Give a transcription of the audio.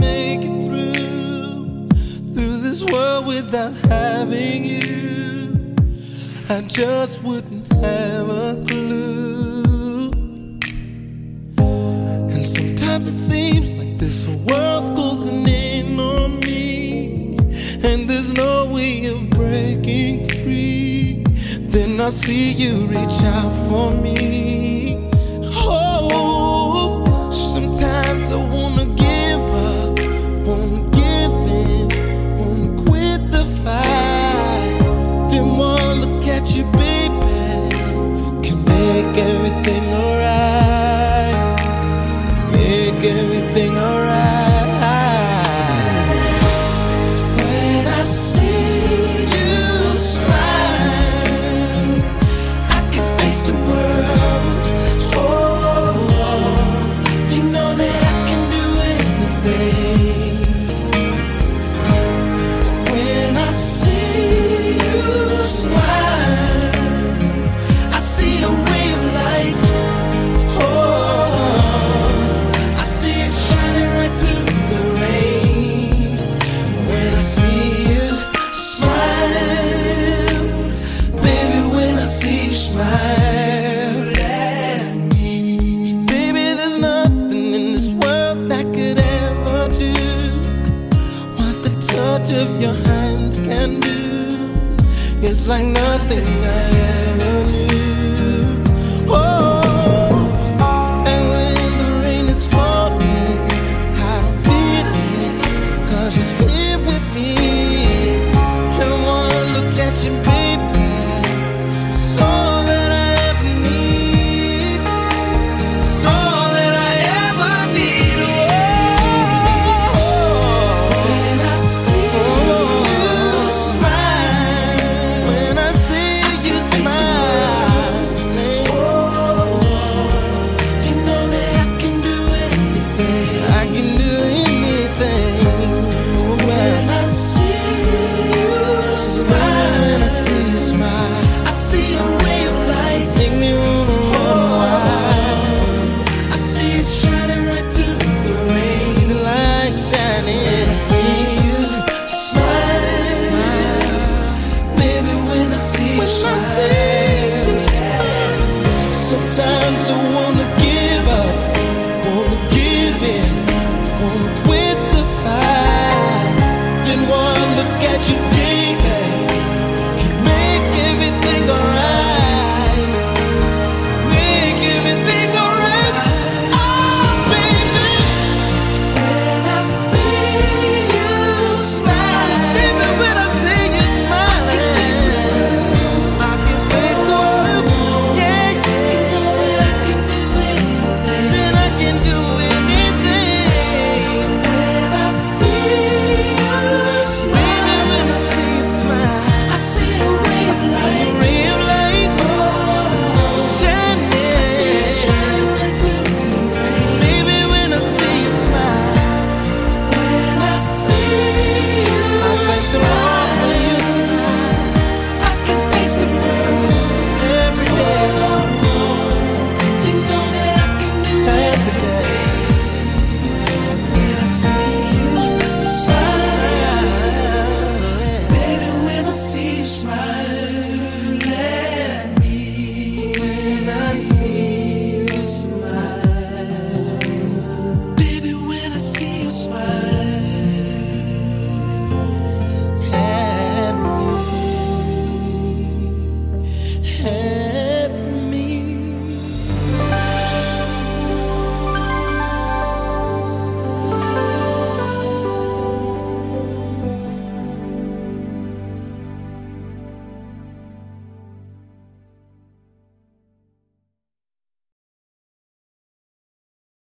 make it through through this world without having you. I just wouldn't have a clue. And sometimes it seems like this whole world's closing in on me, and there's no way of breaking free. Then I see you reach out for me. tengo It's like nothing I ever knew. One to one